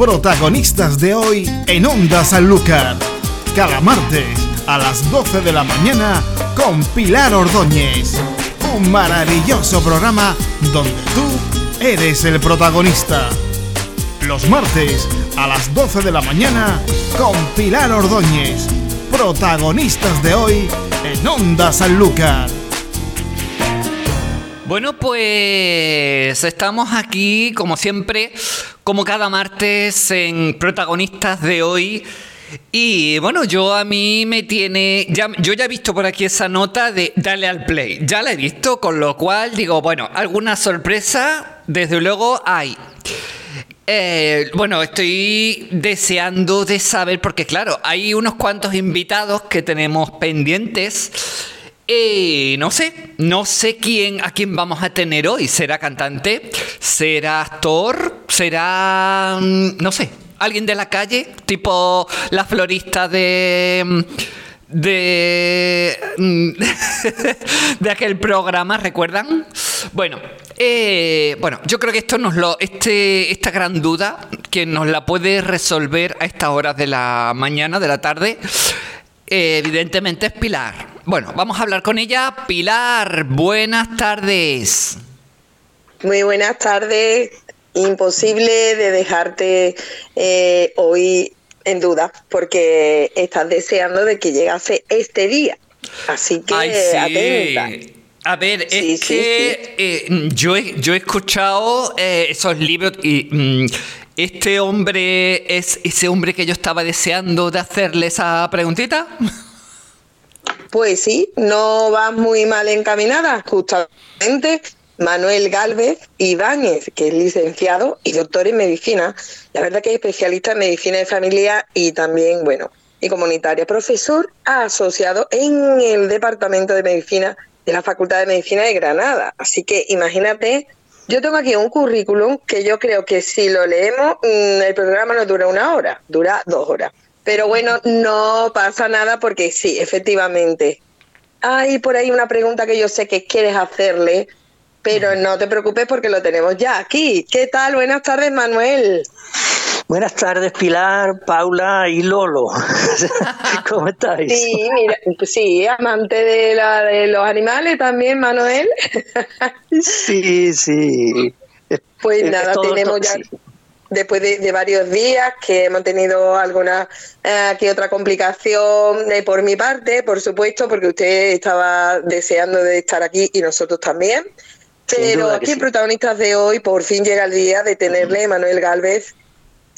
protagonistas de hoy en Onda Sanlúcar. Cada martes a las 12 de la mañana con Pilar Ordóñez. Un maravilloso programa donde tú eres el protagonista. Los martes a las 12 de la mañana con Pilar Ordóñez. Protagonistas de hoy en Onda Sanlúcar. Bueno, pues estamos aquí, como siempre, como cada martes, en protagonistas de hoy. Y bueno, yo a mí me tiene. Ya, yo ya he visto por aquí esa nota de dale al play. Ya la he visto, con lo cual digo, bueno, alguna sorpresa, desde luego hay. Eh, bueno, estoy deseando de saber, porque claro, hay unos cuantos invitados que tenemos pendientes eh, no sé, no sé quién, a quién vamos a tener hoy. ¿Será cantante? ¿Será actor? ¿Será, mm, no sé, alguien de la calle? Tipo la florista de de mm, de aquel programa, ¿recuerdan? Bueno, eh, bueno, yo creo que esto nos lo, este, esta gran duda que nos la puede resolver a estas horas de la mañana, de la tarde, eh, evidentemente es Pilar. Bueno, vamos a hablar con ella. Pilar, buenas tardes. Muy buenas tardes. Imposible de dejarte eh, hoy en duda porque estás deseando de que llegase este día. Así que atenta. A ver, es que eh, yo, he, yo he escuchado esos libros y mm, ¿Este hombre es ese hombre que yo estaba deseando de hacerle esa preguntita? Pues sí, no vas muy mal encaminada. Justamente Manuel Galvez Ibáñez, que es licenciado y doctor en medicina. La verdad que es especialista en medicina de familia y también, bueno, y comunitaria. Profesor asociado en el Departamento de Medicina de la Facultad de Medicina de Granada. Así que imagínate yo tengo aquí un currículum que yo creo que si lo leemos, mm, el programa no dura una hora, dura dos horas. Pero bueno, no pasa nada porque sí, efectivamente. Hay por ahí una pregunta que yo sé que quieres hacerle, pero no te preocupes porque lo tenemos ya aquí. ¿Qué tal? Buenas tardes, Manuel. Buenas tardes, Pilar, Paula y Lolo. ¿Cómo estáis? Sí, mira, sí, amante de, la, de los animales también, Manuel. sí, sí. Pues nada, tenemos ya, después de, varios días que hemos tenido alguna eh, que otra complicación eh, por mi parte, por supuesto, porque usted estaba deseando de estar aquí y nosotros también. Pero aquí Protagonistas de hoy, por fin llega el día de tenerle Manuel Galvez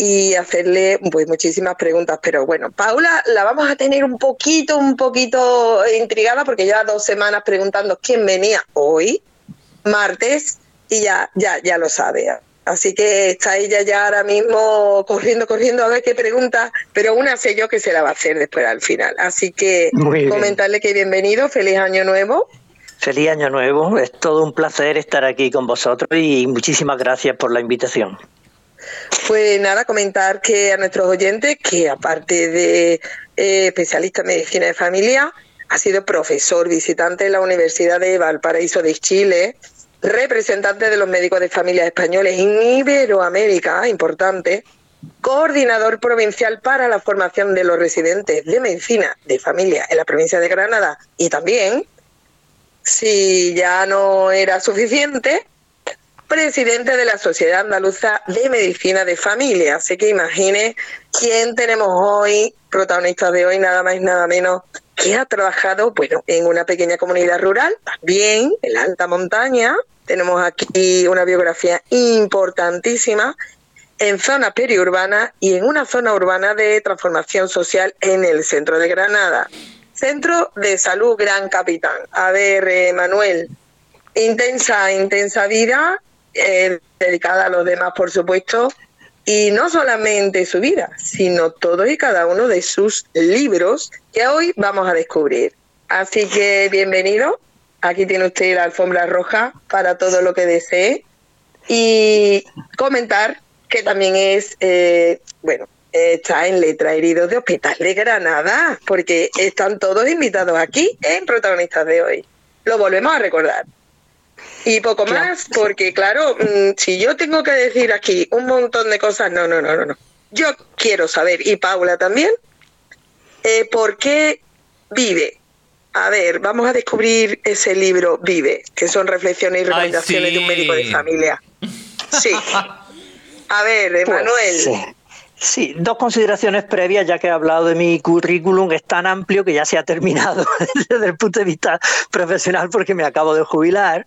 y hacerle pues muchísimas preguntas. Pero bueno, Paula la vamos a tener un poquito, un poquito intrigada porque lleva dos semanas preguntando quién venía hoy, martes, y ya, ya, ya lo sabe. Así que está ella ya ahora mismo corriendo, corriendo a ver qué pregunta, pero una sé yo que se la va a hacer después al final. Así que comentarle que bienvenido, feliz año nuevo. Feliz año nuevo, es todo un placer estar aquí con vosotros y muchísimas gracias por la invitación. Pues nada, comentar que a nuestros oyentes que aparte de eh, especialista en medicina de familia, ha sido profesor visitante en la Universidad de Valparaíso de Chile, representante de los médicos de familia españoles en Iberoamérica, importante, coordinador provincial para la formación de los residentes de medicina de familia en la provincia de Granada y también, si ya no era suficiente, presidente de la Sociedad Andaluza de Medicina de Familia. Así que imagine quién tenemos hoy, protagonista de hoy, nada más y nada menos, que ha trabajado, bueno, en una pequeña comunidad rural, también en la alta montaña. Tenemos aquí una biografía importantísima en zona periurbana y en una zona urbana de transformación social en el centro de Granada. Centro de Salud Gran Capitán. A ver, eh, Manuel, intensa, intensa vida, eh, dedicada a los demás, por supuesto, y no solamente su vida, sino todo y cada uno de sus libros que hoy vamos a descubrir. Así que bienvenido, aquí tiene usted la alfombra roja para todo lo que desee y comentar que también es, eh, bueno, está en letra herido de Hospital de Granada, porque están todos invitados aquí en protagonistas de hoy. Lo volvemos a recordar. Y poco más, porque claro, mm, si yo tengo que decir aquí un montón de cosas, no, no, no, no, no. yo quiero saber, y Paula también, eh, ¿por qué vive? A ver, vamos a descubrir ese libro Vive, que son reflexiones y recomendaciones de un médico de familia. Sí. A ver, pues, Emanuel. Sí, dos consideraciones previas, ya que he hablado de mi currículum, es tan amplio que ya se ha terminado desde el punto de vista profesional porque me acabo de jubilar.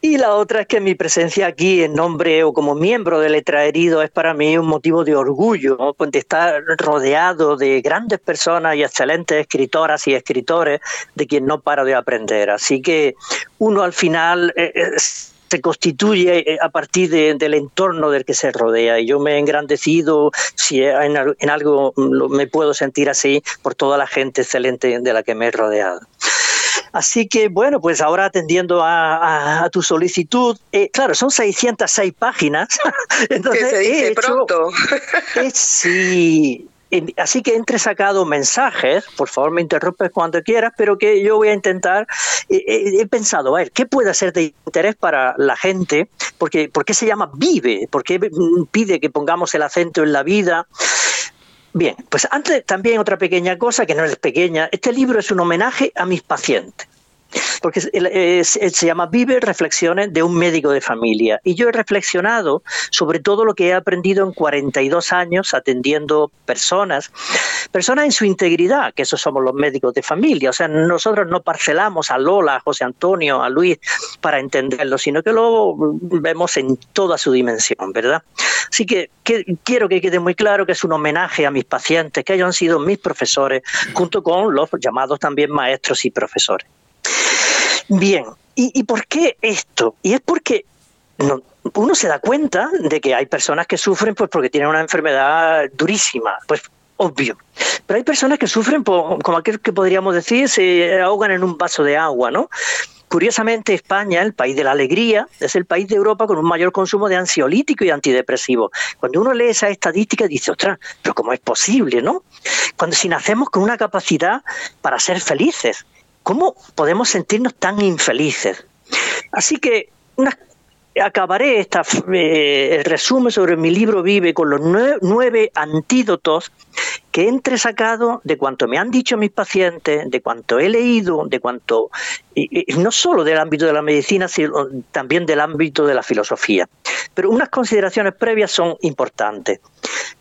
Y la otra es que mi presencia aquí en nombre o como miembro de Letra Herido es para mí un motivo de orgullo, ¿no? de estar rodeado de grandes personas y excelentes escritoras y escritores de quien no paro de aprender. Así que uno al final... Eh, se constituye eh, a partir del entorno del que se rodea. Y yo me he engrandecido, si en, en algo me puedo sentir así, por toda la gente excelente de la que me he rodeado. Así que, bueno, pues ahora atendiendo a, tu solicitud, eh, claro, son 606 páginas. Entonces, se dice pronto. sí, Así que entre sacado mensajes, por favor me interrumpes cuando quieras, pero que yo voy a intentar, eh, eh, he pensado, a ver, ¿qué puede ser de interés para la gente? Porque, ¿Por qué se llama Vive? ¿Por qué pide que pongamos el acento en la vida? Bien, pues antes también otra pequeña cosa, que no es pequeña, este libro es un homenaje a mis pacientes porque se llama Vive Reflexiones de un médico de familia. Y yo he reflexionado sobre todo lo que he aprendido en 42 años atendiendo personas, personas en su integridad, que esos somos los médicos de familia. O sea, nosotros no parcelamos a Lola, a José Antonio, a Luis para entenderlo, sino que lo vemos en toda su dimensión, ¿verdad? Así que, que quiero que quede muy claro que es un homenaje a mis pacientes, que ellos han sido mis profesores, junto con los llamados también maestros y profesores. Bien, ¿Y, por qué esto? Y es porque uno se da cuenta de que hay personas que sufren pues porque tienen una enfermedad durísima, pues obvio. Pero hay personas que sufren como aquel que podríamos decir se ahogan en un vaso de agua, ¿no? Curiosamente, España, el país de la alegría, es el país de Europa con un mayor consumo de ansiolítico y antidepresivo. Cuando uno lee esa estadística dice, ostras, pero ¿cómo es posible, no? Cuando si nacemos con una capacidad para ser felices, ¿Cómo podemos sentirnos tan infelices? Así que acabaré esta, eh, el resumen sobre mi libro Vive con los nueve, antídotos que he entresacado de cuanto me han dicho mis pacientes, de cuanto he leído, de cuanto, no solo del ámbito de la medicina, sino también del ámbito de la filosofía. Pero unas consideraciones previas son importantes.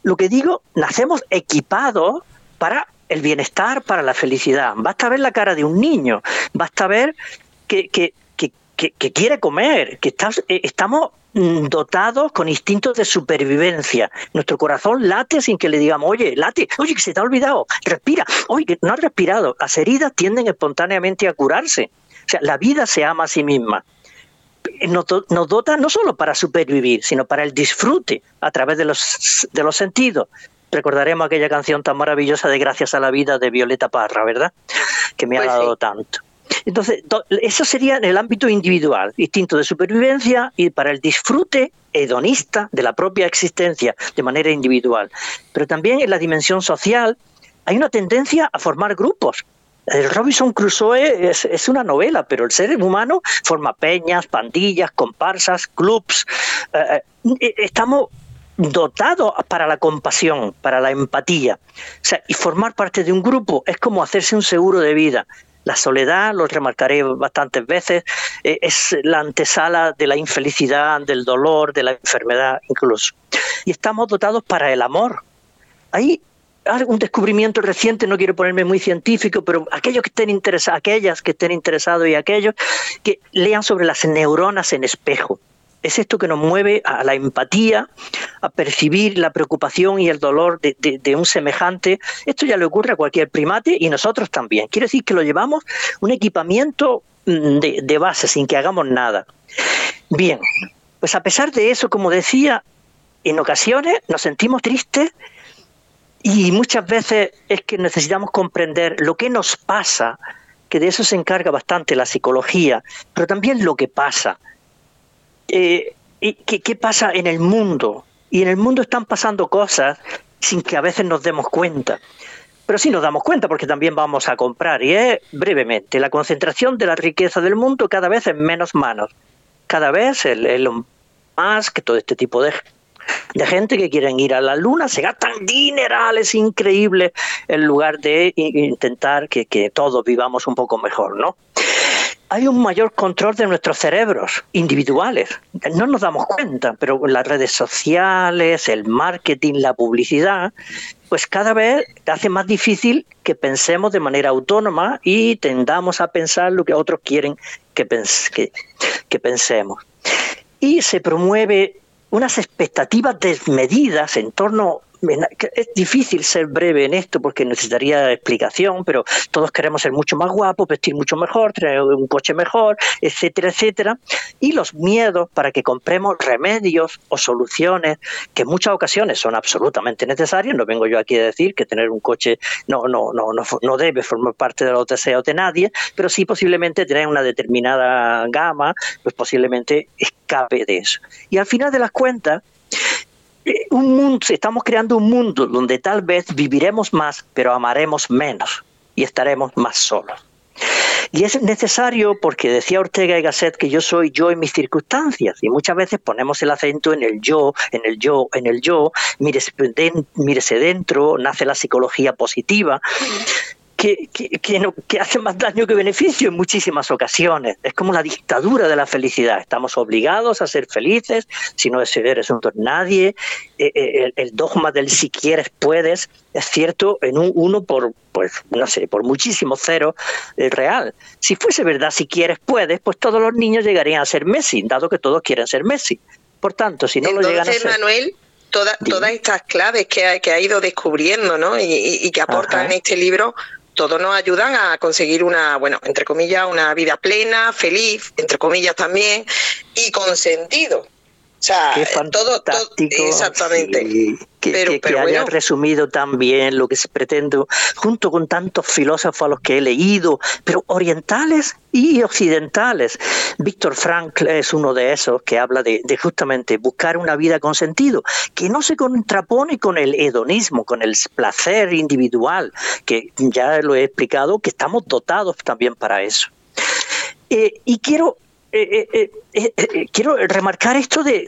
Lo que digo, nacemos equipados para el bienestar, para la felicidad. Basta ver la cara de un niño, basta ver que, que, quiere comer, que eh, estamos mm, dotados con instintos de supervivencia. Nuestro corazón late sin que le digamos, oye, late, oye, que se te ha olvidado, respira, oye, que no has respirado. Las heridas tienden espontáneamente a curarse. O sea, la vida se ama a sí misma. Nos, nos dota no solo para supervivir, sino para el disfrute a través de los, de los sentidos recordaremos aquella canción tan maravillosa de Gracias a la vida de Violeta Parra, ¿verdad? Que me ha pues dado tanto. Entonces, eso sería en el ámbito individual, instinto de supervivencia y para el disfrute hedonista de la propia existencia de manera individual. Pero también en la dimensión social hay una tendencia a formar grupos. El Robinson Crusoe es, una novela, pero el ser humano forma peñas, pandillas, comparsas, clubs. Eh, eh, estamos dotado para la compasión, para la empatía. O sea, y formar parte de un grupo es como hacerse un seguro de vida. La soledad, lo remarcaré bastantes veces, eh, es la antesala de la infelicidad, del dolor, de la enfermedad incluso. Y estamos dotados para el amor. Hay un descubrimiento reciente, no quiero ponerme muy científico, pero aquellos que estén interesados, aquellas que estén interesados y aquellos que lean sobre las neuronas en espejo es esto que nos mueve a la empatía, a percibir la preocupación y el dolor de, un semejante. Esto ya le ocurre a cualquier primate y nosotros también. Quiere decir que lo llevamos un equipamiento mm, de, de base, sin que hagamos nada. Bien, pues a pesar de eso, como decía, en ocasiones nos sentimos tristes y muchas veces es que necesitamos comprender lo que nos pasa, que de eso se encarga bastante la psicología, pero también lo que pasa eh, ¿qué, ¿qué pasa en el mundo? Y en el mundo están pasando cosas sin que a veces nos demos cuenta. Pero sí nos damos cuenta porque también vamos a comprar. Y es brevemente, la concentración de la riqueza del mundo cada vez en menos manos. Cada vez el, el más que todo este tipo de de gente que quieren ir a la luna, se gastan dinerales increíbles en lugar de intentar que, que todos vivamos un poco mejor, ¿no? Hay un mayor control de nuestros cerebros individuales. No nos damos cuenta, pero las redes sociales, el marketing, la publicidad, pues cada vez hace más difícil que pensemos de manera autónoma y tendamos a pensar lo que otros quieren que, pensemos. Y se promueve unas expectativas desmedidas en torno es difícil ser breve en esto porque necesitaría explicación, pero todos queremos ser mucho más guapos, vestir mucho mejor, tener un coche mejor, etcétera, etcétera. Y los miedos para que compremos remedios o soluciones que en muchas ocasiones son absolutamente necesarios. No vengo yo aquí a decir que tener un coche no, no, no, no, no debe formar parte de los deseos de nadie, pero sí posiblemente tener una determinada gama, pues posiblemente escape de eso. Y al final de las cuentas, un mundo, estamos creando un mundo donde tal vez viviremos más, pero amaremos menos y estaremos más solos. Y es necesario porque decía Ortega y Gasset que yo soy yo en mis circunstancias y muchas veces ponemos el acento en el yo, en el yo, en el yo, mírese, dentro, nace la psicología positiva, que, que, hace más daño que beneficio en muchísimas ocasiones. Es como la dictadura de la felicidad. Estamos obligados a ser felices, si no eres un nadie. Eh, eh, el, dogma del si quieres puedes es cierto en un uno por, pues, no sé, por muchísimo cero es real. Si fuese verdad si quieres puedes, pues todos los niños llegarían a ser Messi, dado que todos quieren ser Messi. Por tanto, si no lo llegan a ser... Manuel, todas estas claves que ha, que ha ido descubriendo ¿no? y, que aporta en este libro todos nos ayudan a conseguir una, bueno, entre comillas, una vida plena, feliz, entre comillas también, y con sentido. Sea, todo, todo, exactamente. que, que, haya resumido tan bien lo que se pretende, junto con tantos filósofos a los que he leído, pero orientales y occidentales. Víctor Frankl es uno de esos que habla de, de, justamente buscar una vida con sentido, que no se contrapone con el hedonismo, con el placer individual, que ya lo he explicado, que estamos dotados también para eso. Eh, y quiero eh, eh, eh, quiero remarcar esto de,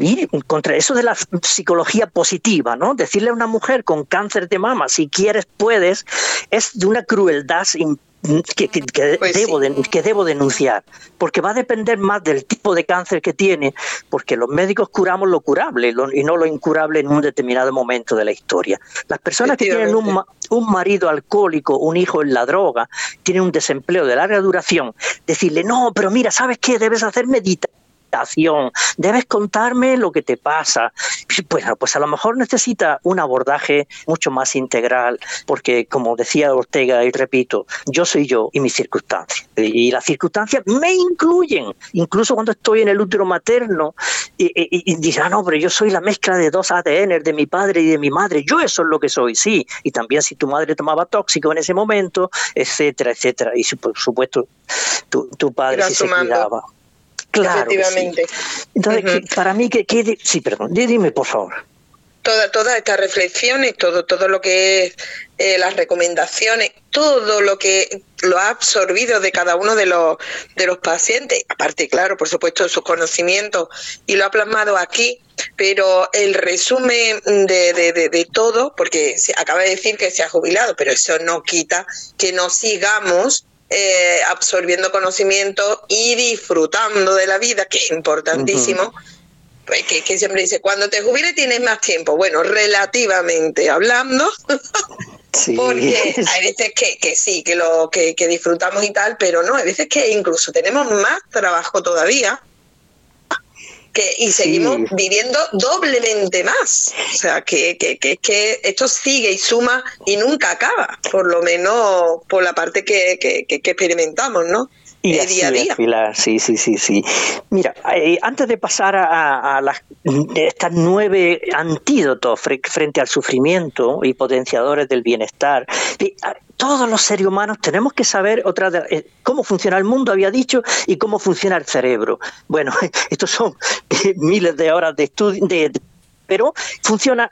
ir contra eso de la psicología positiva, ¿no? Decirle a una mujer con cáncer de mama, si quieres, puedes, es de una crueldad que, pues debo que debo denunciar, porque va a depender más del tipo de cáncer que tiene, porque los médicos curamos lo curable y no lo incurable en un determinado momento de la historia. Las personas que tienen un, un marido alcohólico, un hijo en la droga, tienen un desempleo de larga duración, decirle, no, pero mira, ¿sabes qué? Debes hacer meditación debes contarme lo que te pasa. Bueno, pues a lo mejor necesita un abordaje mucho más integral, porque como decía Ortega, y repito, yo soy yo y mis circunstancias. Y las circunstancias me incluyen, incluso cuando estoy en el útero materno y, y, ah, no, pero yo soy la mezcla de dos ADN, de mi padre y de mi madre, yo eso es lo que soy, sí. Y también si tu madre tomaba tóxico en ese momento, etcétera, etcétera. Y por supuesto, tu, tu padre sí se cuidaba. Claro. Efectivamente. Entonces, para mí, que, que, sí, perdón, dime por favor. Todas toda estas reflexiones, todo, todo lo que es eh, las recomendaciones, todo lo que lo ha absorbido de cada uno de los, de los pacientes, aparte, claro, por supuesto, sus conocimientos, y lo ha plasmado aquí, pero el resumen de, de, de, de todo, porque se acaba de decir que se ha jubilado, pero eso no quita que no sigamos eh, absorbiendo conocimiento y disfrutando de la vida, que es importantísimo. Pues que, siempre dice, cuando te jubiles tienes más tiempo. Bueno, relativamente hablando, porque hay veces que, que, sí, que lo que, que disfrutamos y tal, pero no, hay veces que incluso tenemos más trabajo todavía que, y seguimos viviendo doblemente más. O sea, que, que, que, que, esto sigue y suma y nunca acaba, por lo menos por la parte que, que, que experimentamos, ¿no? Y eh, día a día. sí, sí, sí, sí. Mira, eh, antes de pasar a, a las, estas nueve antídotos frente al sufrimiento y potenciadores del bienestar, todos los seres humanos tenemos que saber otra de, eh, cómo funciona el mundo, había dicho, y cómo funciona el cerebro. Bueno, estos son miles de horas de estudio, pero funciona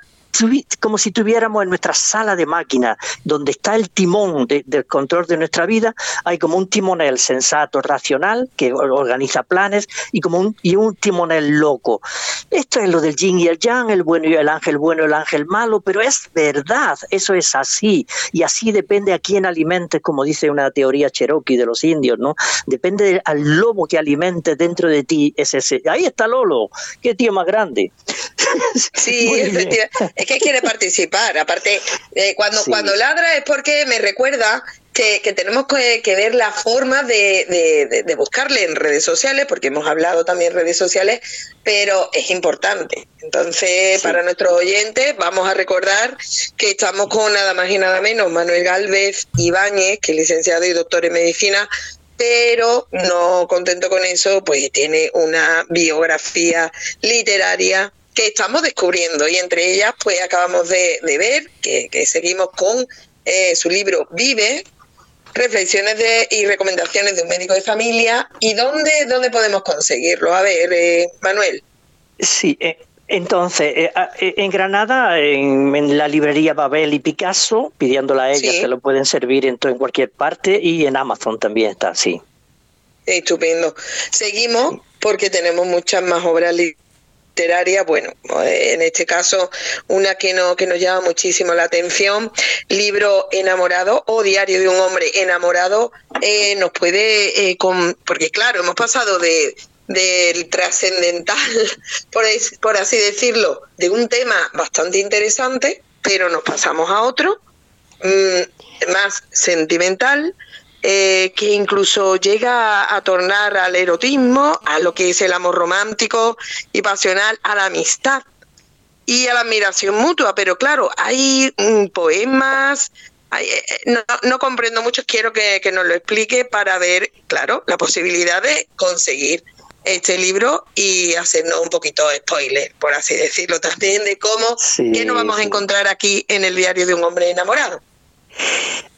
como si tuviéramos en nuestra sala de máquina, donde está el timón del control de nuestra vida, hay como un timonel sensato, racional, que organiza planes, y como un, y un timonel loco. Esto es lo del yin y el yang, el bueno y el ángel bueno el ángel malo, pero es verdad, eso es así, y así depende a quién alimentes, como dice una teoría cherokee de los indios, ¿no? Depende al lobo que alimentes dentro de ti, es ese. Ahí está Lolo, qué tío más grande. Sí, efectivamente. Es que quiere participar. Aparte, eh, cuando, cuando ladra es porque me recuerda que, tenemos que, ver la forma de, buscarle en redes sociales, porque hemos hablado también en redes sociales, pero es importante. Entonces, para nuestros oyentes, vamos a recordar que estamos con nada más y nada menos Manuel Galvez Ibáñez, que es licenciado y doctor en medicina, pero no contento con eso, pues tiene una biografía literaria que estamos descubriendo y entre ellas pues acabamos de, ver que, seguimos con eh, su libro Vive, reflexiones de, y recomendaciones de un médico de familia y dónde, dónde podemos conseguirlo. A ver, eh, Manuel. Sí, eh, entonces, en Granada, en, la librería Babel y Picasso, pidiéndola a ella, se lo pueden servir en, en cualquier parte y en Amazon también está, sí. Estupendo. Seguimos porque tenemos muchas más obras literaria, bueno, en este caso una que, no, que nos llama muchísimo la atención, libro enamorado o diario de un hombre enamorado, eh, nos puede, eh, con, porque claro, hemos pasado de del trascendental, por, por así decirlo, de un tema bastante interesante, pero nos pasamos a otro, mm, más sentimental, eh, que incluso llega a tornar al erotismo, a lo que es el amor romántico y pasional, a la amistad y a la admiración mutua. Pero claro, hay mm, poemas, eh, eh, no, comprendo mucho, quiero que, nos lo explique para ver, claro, la posibilidad de conseguir este libro y hacernos un poquito de spoiler, por así decirlo, también de cómo, qué nos vamos a encontrar aquí en el diario de un hombre enamorado.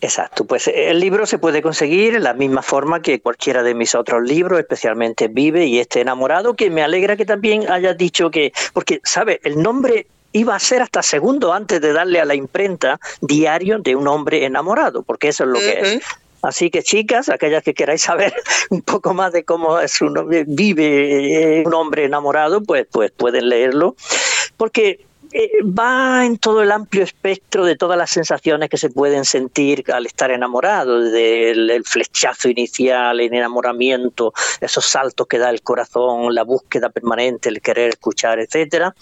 Exacto, pues el libro se puede conseguir en la misma forma que cualquiera de mis otros libros, especialmente Vive y Este enamorado, que me alegra que también hayas dicho que, porque, ¿sabe? El nombre iba a ser hasta segundo antes de darle a la imprenta diario de un hombre enamorado, porque eso es lo que es. Así que chicas, aquellas que queráis saber un poco más de cómo es un, vive un hombre enamorado, pues, pues pueden leerlo, porque eh, va en todo el amplio espectro de todas las sensaciones que se pueden sentir al estar enamorado, del el flechazo inicial, el enamoramiento, esos saltos que da el corazón, la búsqueda permanente, el querer escuchar, etcétera,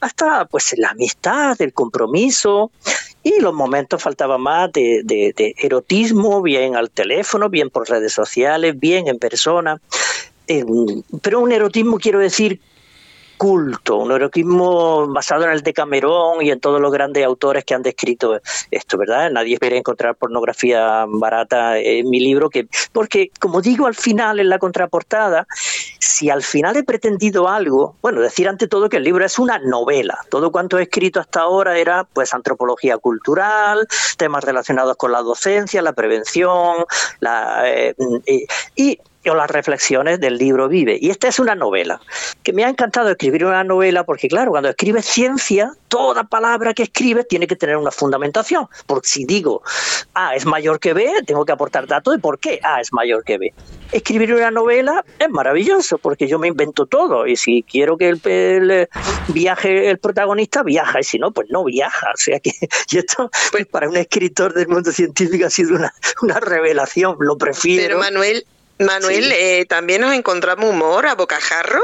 hasta pues la amistad, el compromiso y los momentos faltaba más de, de, erotismo, bien al teléfono, bien por redes sociales, bien en persona. Pero un erotismo quiero decir culto, un erotismo basado en el Decamerón y en todos los grandes autores que han descrito esto, ¿verdad? Nadie espera encontrar pornografía barata en mi libro, que porque, como digo al final en la contraportada, si al final he pretendido algo, bueno, decir ante todo que el libro es una novela. Todo cuanto he escrito hasta ahora era pues antropología cultural, temas relacionados con la docencia, la prevención, la, eh, y o las reflexiones del libro Vive. Y esta es una novela, que me ha encantado escribir una novela porque, claro, cuando escribes ciencia, toda palabra que escribes tiene que tener una fundamentación. Porque si digo A es mayor que B, tengo que aportar datos de por qué A es mayor que B. Escribir una novela es maravilloso porque yo me invento todo y si quiero que el, viaje el protagonista, viaja y si no, pues no viaja. O sea que y esto pues, para un escritor del mundo científico ha sido una, una revelación, lo prefiero. Pero Manuel, Manuel, eh, ¿también nos encontramos humor a bocajarro?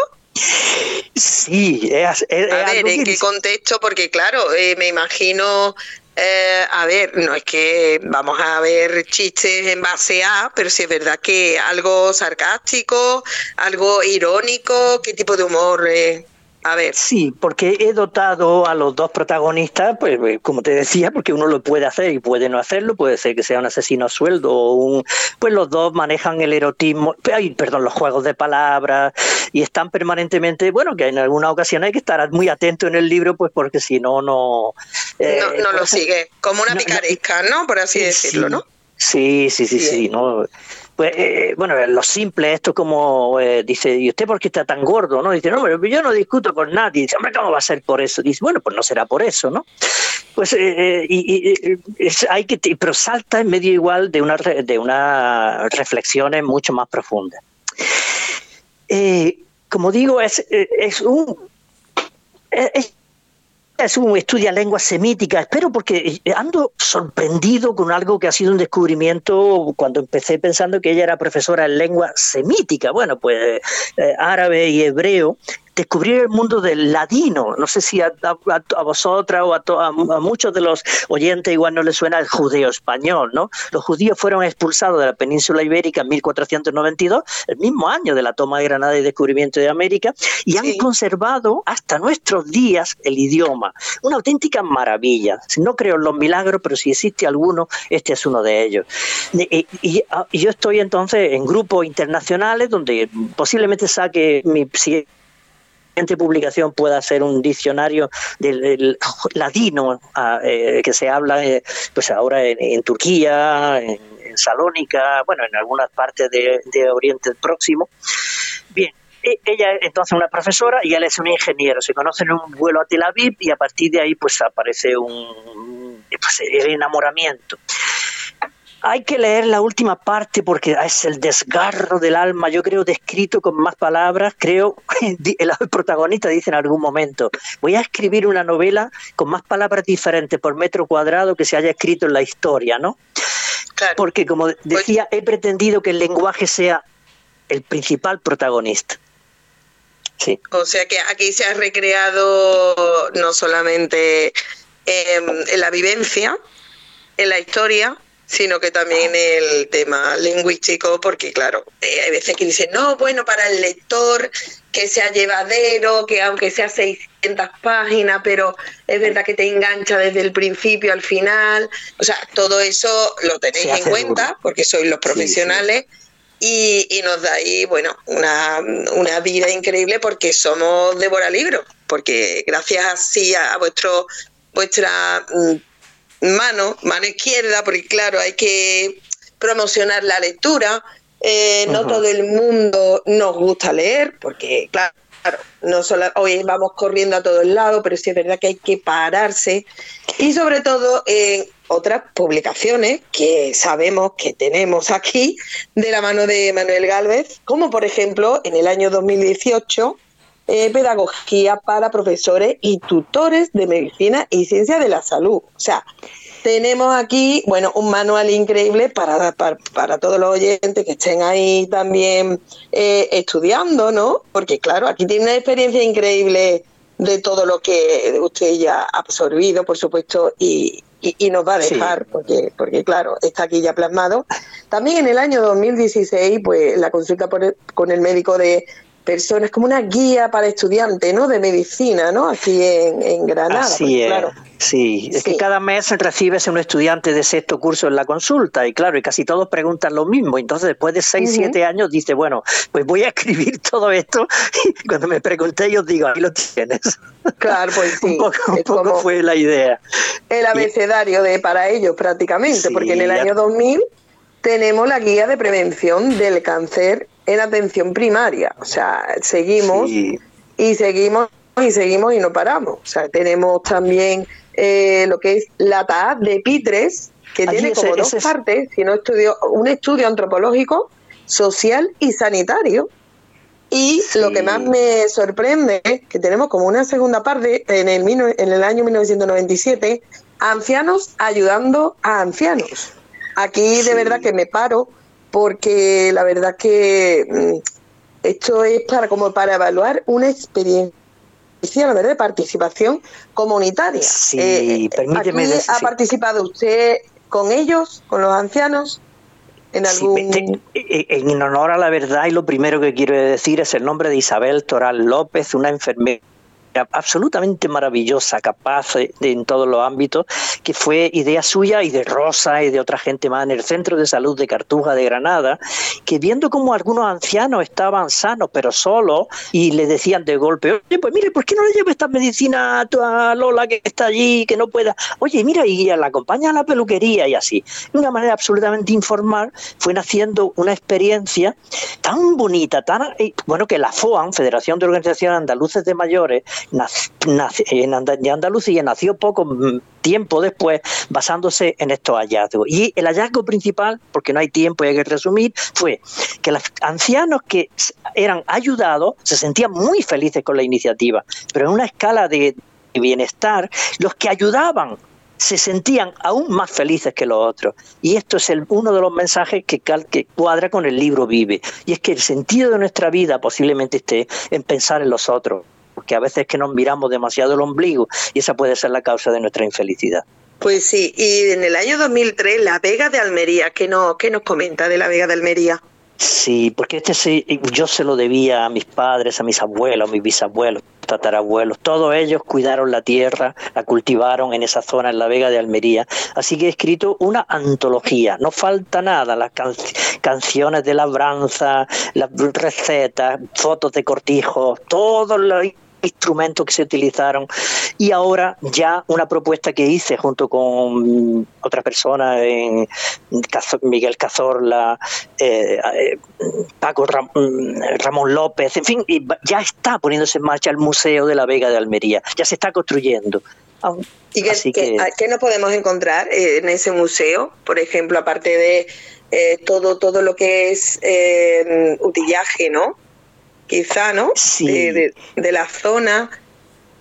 Sí, es, a ver, ¿en qué contexto? Porque claro, eh, me imagino, eh, a ver, no es que vamos a ver chistes en base a, pero sí es verdad que algo sarcástico, algo irónico, ¿qué tipo de humor? A ver. Sí, porque he dotado a los dos protagonistas, pues eh, como te decía, porque uno lo puede hacer y puede no hacerlo, puede ser que sea un asesino a sueldo o un... Pues los dos manejan el erotismo, ay, perdón, los juegos de palabras y están permanentemente, bueno, que en alguna ocasión hay que estar muy atento en el libro, pues porque si no, no... Eh, no, lo sigue, como una picaresca, ¿no? Por así decirlo, ¿no? Sí, sí, sí, sí, no pues, eh, bueno, lo simple, esto como eh, dice, ¿y usted por qué está tan gordo? ¿no? Dice, no, pero yo no discuto con nadie. Dice, hombre, ¿cómo va a ser por eso? Dice, bueno, pues no será por eso, ¿no? Pues y, hay que, pero salta en medio igual de una de unas reflexiones mucho más profundas. como digo, es, es un es, es un estudia lengua semítica, espero porque ando sorprendido con algo que ha sido un descubrimiento cuando empecé pensando que ella era profesora en lengua semítica, bueno, pues eh, árabe y hebreo, descubrir el mundo del ladino. No sé si a, vosotras o a, muchos de los oyentes igual no les suena el judeo español, ¿no? Los judíos fueron expulsados de la península ibérica en 1492, el mismo año de la toma de Granada y descubrimiento de América, y han conservado hasta nuestros días el idioma. Una auténtica maravilla. No creo en los milagros, pero si existe alguno, este es uno de ellos. Y, y yo estoy entonces en grupos internacionales donde posiblemente saque mi publicación pueda ser un diccionario del, ladino ah, eh, que se habla eh, pues ahora en, Turquía, en, Salónica, bueno, en algunas partes de, Oriente Próximo. Bien, e, ella es entonces una profesora y él es un ingeniero. Se conocen en un vuelo a Tel Aviv y a partir de ahí pues aparece un pues, el enamoramiento. Hay que leer la última parte porque es el desgarro del alma, yo creo, descrito con más palabras. Creo, el protagonista dice en algún momento, voy a escribir una novela con más palabras diferentes por metro cuadrado que se haya escrito en la historia, ¿no? Porque, como decía, he pretendido que el lenguaje sea el principal protagonista. Sí. O sea que aquí se ha recreado no solamente em, en la vivencia, en la historia, sino que también el tema lingüístico, porque claro, eh, hay veces que dicen, no, bueno, para el lector que sea llevadero, que aunque sea 600 páginas, pero es verdad que te engancha desde el principio al final, o sea, todo eso lo tenéis en cuenta, porque sois los profesionales. Y, y, nos dais, bueno, una, una, vida increíble porque somos devora libros, porque gracias así a, a vuestro vuestra mm, mano, mano izquierda, porque claro, hay que promocionar la lectura. Eh, no todo el mundo nos gusta leer, porque claro, no solo hoy vamos corriendo a todos lados, pero sí es verdad que hay que pararse y sobre todo en otras publicaciones que sabemos que tenemos aquí de la mano de Manuel Galvez, como por ejemplo en el año 2018 eh, Pedagogía para profesores y tutores de medicina y ciencia de la salud. O sea, tenemos aquí, bueno, un manual increíble para, para, todos los oyentes que estén ahí también eh, estudiando, ¿no? Porque claro, aquí tiene una experiencia increíble de todo lo que usted ya ha absorbido, por supuesto, y, y, nos va a dejar, porque, porque claro, está aquí ya plasmado. También en el año 2016, pues la consulta por con el médico de personas, como una guía para estudiantes, ¿no? De medicina, ¿no? Aquí en, Granada. Así es. Sí, es que cada mes recibes a un estudiante de sexto curso en la consulta y claro, y casi todos preguntan lo mismo. Entonces, después de seis, siete años, dice, bueno, pues voy a escribir todo esto y cuando me pregunté, yo digo, ahí lo tienes. Claro, pues sí. un poco, fue la idea. El abecedario de para ellos prácticamente, porque en el año 2000 tenemos la guía de prevención del cáncer en atención primaria. O sea, seguimos y seguimos y seguimos y no paramos. O sea, tenemos también eh, lo que es la TAA de Pitres, que tiene como dos partes, sino estudio, un estudio antropológico, social y sanitario. Y lo que más me sorprende es que tenemos como una segunda parte en el, en el año 1997, ancianos ayudando a ancianos. Aquí de verdad que me paro porque la verdad que mm, esto es para como para evaluar una experiencia la verdad de participación comunitaria. Sí, eh, permíteme aquí ¿Ha participado usted con ellos, con los ancianos? En, algún... Eh, eh, en honor a la verdad, y lo primero que quiero decir es el nombre de Isabel Toral López, una enfermera era absolutamente maravillosa, capaz en todos los ámbitos, que fue idea suya y de Rosa y de otra gente más en el Centro de Salud de Cartuja de Granada, que viendo como algunos ancianos estaban sanos pero solos y le decían de golpe, oye, pues mire, ¿por qué no le llevo esta medicina a, Lola que está allí, que no pueda? Oye, mira, y la acompaña a la peluquería y así. De una manera absolutamente informal, fue naciendo una experiencia tan bonita, tan eh, bueno, que la FOAN, Federación de Organizaciones Andaluces de Mayores, en Andalucía nació poco mm, tiempo después basándose en estos hallazgos. Y el hallazgo principal, porque no hay tiempo y hay que resumir, fue que los ancianos que eran ayudados se sentían muy felices con la iniciativa, pero en una escala de bienestar, los que ayudaban se sentían aún más felices que los otros. Y esto es el, uno de los mensajes que, que cuadra con el libro Vive. Y es que el sentido de nuestra vida posiblemente esté en pensar en los otros, porque a veces que nos miramos demasiado el ombligo y esa puede ser la causa de nuestra infelicidad. Pues sí, y en el año 2003, la Vega de Almería, ¿qué, no, qué nos comenta de la Vega de Almería? Sí, porque este sí, yo se lo debía a mis padres, a mis abuelos, a mis bisabuelos, tatarabuelos. Todos ellos cuidaron la tierra, la cultivaron en esa zona, en la Vega de Almería. Así que he escrito una antología. No falta nada, las canciones de labranza, las recetas, fotos de cortijos, todo lo instrumentos que se utilizaron y ahora ya una propuesta que hice junto con otra persona, en Miguel Cazorla, eh, eh, Paco Ramón López, en fin, ya está poniéndose en marcha el Museo de la Vega de Almería, ya se está construyendo. ¿Y qué, qué, nos podemos encontrar en ese museo? Por ejemplo, aparte de eh, todo, todo lo que es utillaje, ¿no? Quizá, ¿no? Sí. De, la zona,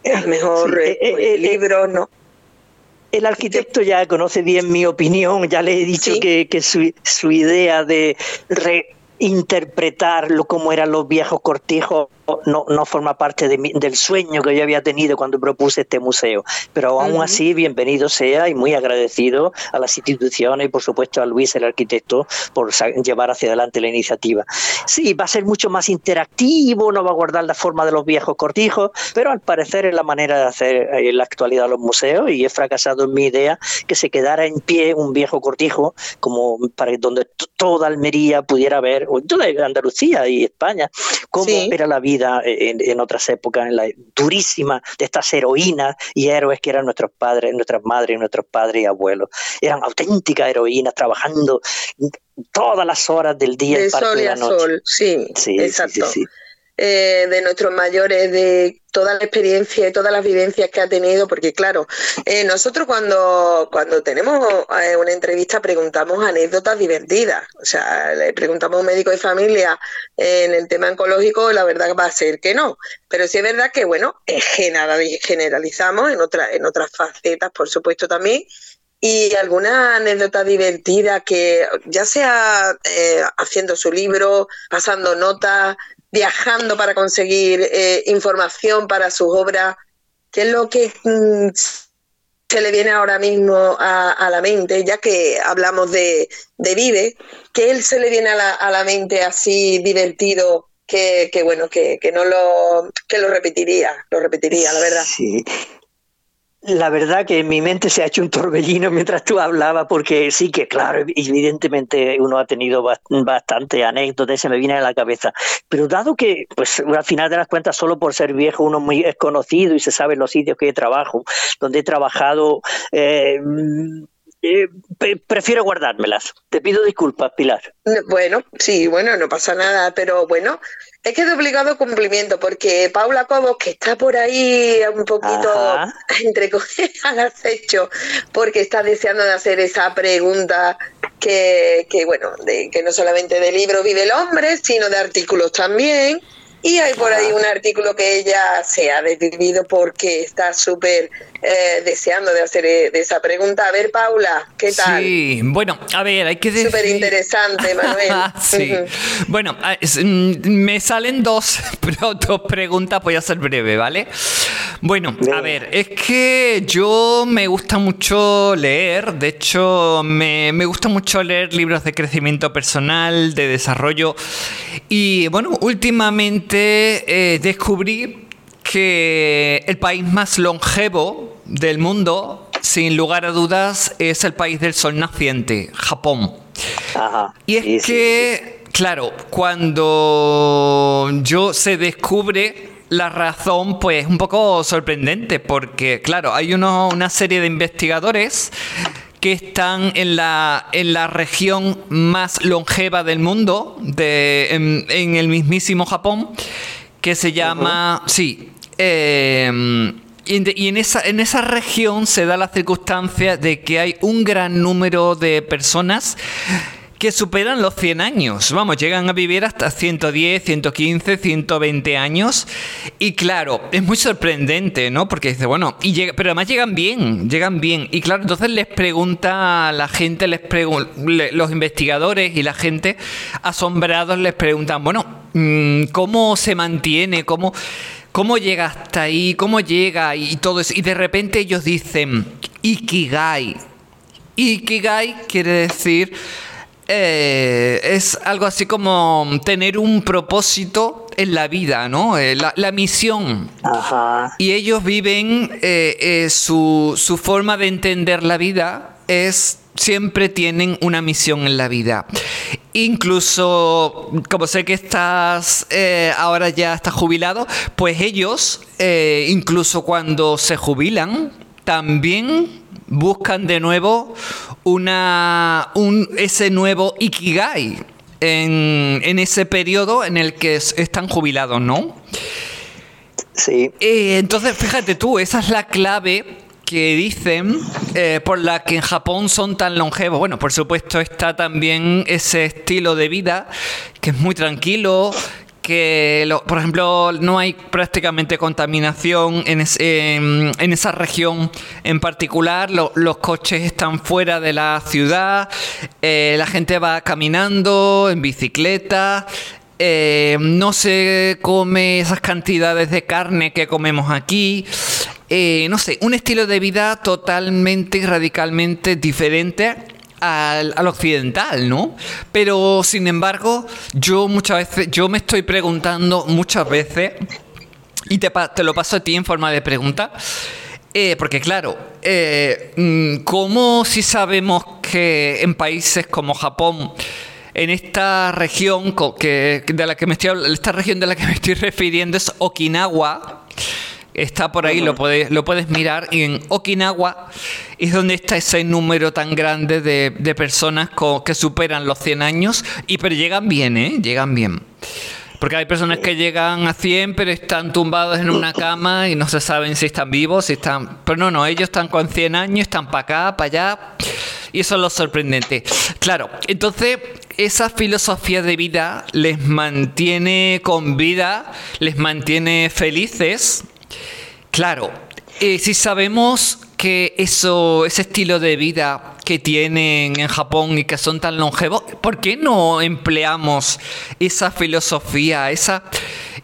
a lo mejor eh, eh, pues, libros, ¿no? El arquitecto ya conoce bien mi opinión, ya le he dicho que, que su, su, idea de reinterpretar cómo eran los viejos cortijos no, no forma parte del sueño que yo había tenido cuando propuse este museo. Pero aún así, bienvenido sea y muy agradecido a las instituciones y por supuesto a Luis, el arquitecto, por llevar hacia adelante la iniciativa. Sí, va a ser mucho más interactivo, no va a guardar la forma de los viejos cortijos, pero al parecer es la manera de hacer en la actualidad los museos y he fracasado en mi idea que se quedara en pie un viejo cortijo como para donde toda Almería pudiera ver, o toda Andalucía y España, cómo era la vida en, otras épocas, en la durísima de estas heroínas y héroes que eran nuestros padres, nuestras madres, nuestros padres y abuelos. Eran auténticas heroínas trabajando todas las horas del día de sol y a sol, sí, exacto. Eh, de nuestros mayores, de toda la experiencia y todas las vivencias que ha tenido, porque claro, eh, nosotros cuando, cuando tenemos eh, una entrevista preguntamos anécdotas divertidas, o sea, le preguntamos a un médico de familia en el tema oncológico, la verdad va a ser que no, pero sí es verdad que, bueno, generalizamos en, otra, en otras facetas, por supuesto, también, y alguna anécdota divertida que ya sea haciendo su libro, pasando notas, viajando para conseguir eh, información para sus obras, ¿qué es lo que mm, se le viene ahora mismo a, la mente, ya que hablamos de, Vive, ¿qué él se le viene a la, a la mente así divertido que, que bueno, que, que, no lo, que lo repetiría, lo repetiría, la verdad? Sí, la verdad que en mi mente se ha hecho un torbellino mientras tú hablabas, porque sí que, claro, evidentemente uno ha tenido bastante anécdotas, se me viene a la cabeza. Pero dado que, pues, al final de las cuentas, solo por ser viejo uno muy es conocido y se sabe los sitios que trabajo, donde he trabajado, eh, eh, prefiero guardármelas. Te pido disculpas, Pilar. Bueno, sí, bueno, no pasa nada, pero bueno, es que de obligado cumplimiento, porque Paula Cobos, que está por ahí un poquito entre al acecho, porque está deseando de hacer esa pregunta que, que, bueno, de, que no solamente de libro vive el hombre, sino de artículos también. Y hay por ahí un artículo que ella se ha desvivido porque está súper eh, deseando de hacer eh, de esa pregunta. A ver, Paula, ¿qué tal? Sí, bueno, a ver, hay que decir... Súper interesante, Manuel. sí. bueno, ah, mm, me salen dos, dos preguntas, voy a ser breve, ¿vale? Bueno, a ver, es que yo me gusta mucho leer, de hecho, me, me gusta mucho leer libros de crecimiento personal, de desarrollo, y bueno, últimamente eh, descubrí que el país más longevo del mundo, sin lugar a dudas, es el país del sol naciente, Japón. y es que, claro, cuando yo se descubre la razón, pues es un poco sorprendente, porque, claro, hay una serie de investigadores que están en la, en la región más longeva del mundo, de, en, el mismísimo Japón, que se llama, sí, eh, y, en, esa, en esa región se da la circunstancia de que hay un gran número de personas que superan los 100 años. Vamos, llegan a vivir hasta 110, 115, 120 años. Y claro, es muy sorprendente, ¿no? Porque dice, bueno, pero además llegan bien, llegan bien. Y claro, entonces les pregunta a la gente, les los investigadores y la gente asombrados les preguntan, bueno, mm, ¿cómo se mantiene? ¿Cómo, cómo llega hasta ahí? ¿Cómo llega? Y todo eso. Y de repente ellos dicen, Ikigai. Ikigai quiere decir eh, es algo así como tener un propósito en la vida, ¿no? Eh, la, misión. Y ellos viven, eh, su, su forma de entender la vida es siempre tienen una misión en la vida. Incluso, como sé que estás ahora ya estás jubilado, pues ellos, incluso cuando se jubilan, también buscan de nuevo una, un, ese nuevo Ikigai en, en ese periodo en el que están jubilados, ¿no? Sí. Eh, entonces, fíjate tú, esa es la clave que dicen eh, por la que en Japón son tan longevos. Bueno, por supuesto está también ese estilo de vida que es muy tranquilo, que, por ejemplo, no hay prácticamente contaminación en, en, esa región en particular. los coches están fuera de la ciudad, eh, la gente va caminando, en bicicleta. Eh, no se come esas cantidades de carne que comemos aquí. Eh, no sé, un estilo de vida totalmente y radicalmente diferente al, occidental, ¿no? Pero sin embargo, yo muchas veces, yo me estoy preguntando muchas veces, y te, te lo paso a ti en forma de pregunta, eh, porque claro, eh, mm, ¿cómo si sabemos que en países como Japón, en esta región que, de la que me estoy, esta región de la que me estoy refiriendo es Okinawa, Está por ahí, lo puedes, lo puedes mirar. Y en Okinawa es donde está ese número tan grande de, personas que superan los 100 años. Y pero llegan bien, ¿eh? Llegan bien. Porque hay personas que llegan a 100 pero están tumbados en una cama y no se saben si están vivos, si están... Pero no, no, ellos están con 100 años, están para acá, para allá. Y eso es lo sorprendente. Claro, entonces esa filosofía de vida les mantiene con vida, les mantiene felices Claro, eh, si sabemos que eso, ese estilo de vida que tienen en Japón y que son tan longevos, ¿por qué no empleamos esa filosofía, esa,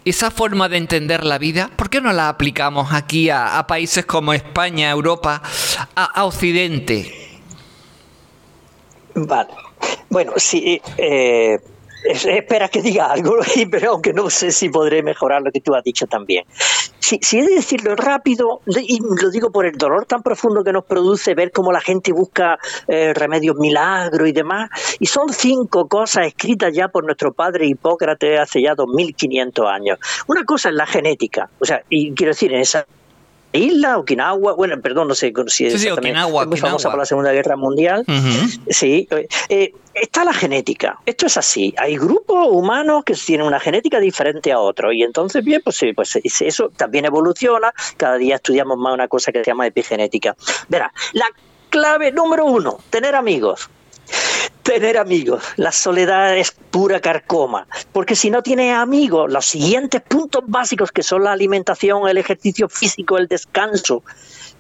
esa forma de entender la vida? ¿Por qué no la aplicamos aquí a, países como España, Europa, a, Occidente? Vale. Bueno, sí. Eh, espera que diga algo, pero aunque no sé si podré mejorar lo que tú has dicho también. Si, si he de decirlo rápido, y lo digo por el dolor tan profundo que nos produce ver cómo la gente busca eh, remedios milagros y demás, y son cinco cosas escritas ya por nuestro padre Hipócrates hace ya 2500 años. Una cosa es la genética, o sea, y quiero decir, en esa isla, Okinawa, bueno, perdón, no sé si es muy famosa por la Segunda Guerra Mundial. Sí, eh, está la genética. Esto es así. Hay grupos humanos que tienen una genética diferente a otros y entonces bien, pues, sí, pues eso también evoluciona. Cada día estudiamos más una cosa que se llama epigenética. Verá, la clave número uno, tener amigos tener amigos. La soledad es pura carcoma, porque si no tienes amigos, los siguientes puntos básicos que son la alimentación, el ejercicio físico, el descanso,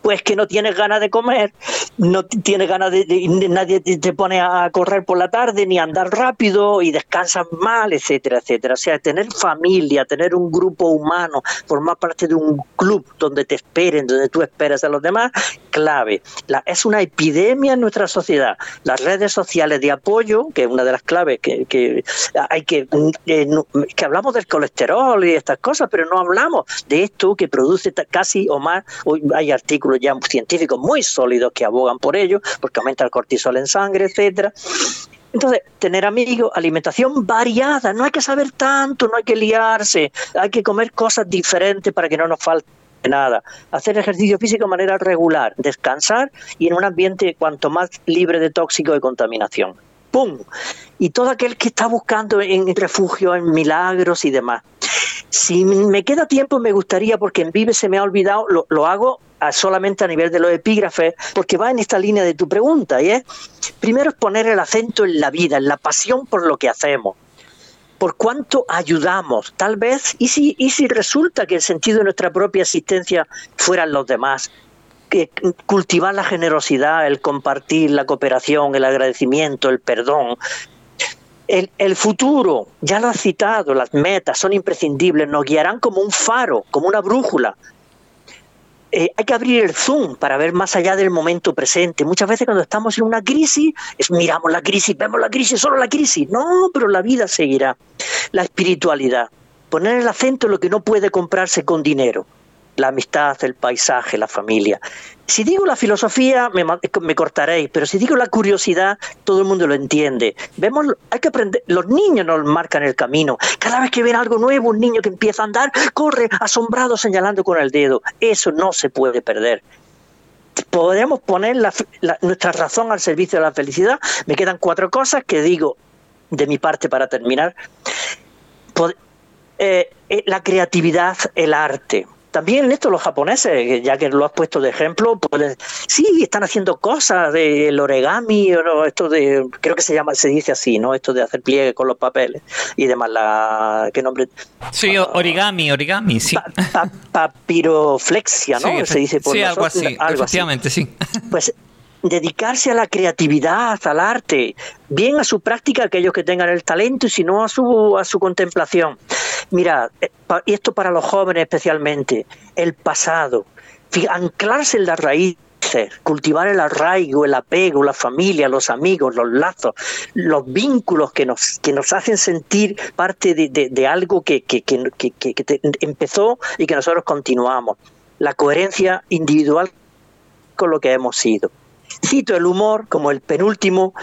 pues que no tienes ganas de comer, no tienes ganas de, nadie te pone a correr por la tarde ni a andar rápido y descansas mal, etcétera, etcétera. O sea, tener familia, tener un grupo humano, formar parte de un club donde te esperen, donde tú esperas a los demás, clave. La, es una epidemia en nuestra sociedad. Las redes sociales de apoyo, que es una de las claves que, hay que, eh, que hablamos del colesterol y estas cosas, pero no hablamos de esto que produce casi o más, hay artículos ya científicos muy sólidos que abogan por ello, porque aumenta el cortisol en sangre, etcétera. Entonces, tener amigos, alimentación variada, no hay que saber tanto, no hay que liarse, hay que comer cosas diferentes para que no nos falte nada. Hacer ejercicio físico de manera regular, descansar y en un ambiente cuanto más libre de tóxico y contaminación. ¡Pum! Y todo aquel que está buscando en refugio, en milagros y demás. Si me queda tiempo, me gustaría, porque en Vive se me ha olvidado, lo, hago solamente a nivel de los epígrafes, porque va en esta línea de tu pregunta, y es, primero es poner el acento en la vida, en la pasión por lo que hacemos por cuánto ayudamos, tal vez, y si, y si resulta que el sentido de nuestra propia existencia fueran los demás, que cultivar la generosidad, el compartir, la cooperación, el agradecimiento, el perdón. El, el futuro, ya lo has citado, las metas son imprescindibles, nos guiarán como un faro, como una brújula, eh, hay que abrir el zoom para ver más allá del momento presente. Muchas veces cuando estamos en una crisis, es, miramos la crisis, vemos la crisis, solo la crisis. No, pero la vida seguirá. La espiritualidad, poner el acento en lo que no puede comprarse con dinero la amistad, el paisaje, la familia. Si digo la filosofía, me, cortaréis, pero si digo la curiosidad, todo el mundo lo entiende. Vemos, hay que aprender, los niños nos marcan el camino. Cada vez que ven algo nuevo, un niño que empieza a andar, corre asombrado señalando con el dedo. Eso no se puede perder. Podemos poner nuestra razón al servicio de la felicidad. Me quedan cuatro cosas que digo de mi parte para terminar. Eh, eh, la creatividad, el arte también esto los japoneses, ya que lo has puesto de ejemplo, pues sí, están haciendo cosas del origami, o esto de, creo que se llama, se dice así, ¿no? Esto de hacer pliegue con los papeles y demás, la, ¿qué nombre? Sí, origami, origami, sí. papiroflexia, ¿no? se dice por sí, algo así, algo efectivamente, sí. Pues dedicarse a la creatividad, al arte, bien a su práctica aquellos que tengan el talento y si no a su, a su contemplación. Mira, eh, y esto para los jóvenes especialmente, el pasado, anclarse en las raíces, cultivar el arraigo, el apego, la familia, los amigos, los lazos, los vínculos que nos, que nos hacen sentir parte de, algo que, que, que empezó y que nosotros continuamos. La coherencia individual con lo que hemos sido. Cito el humor como el penúltimo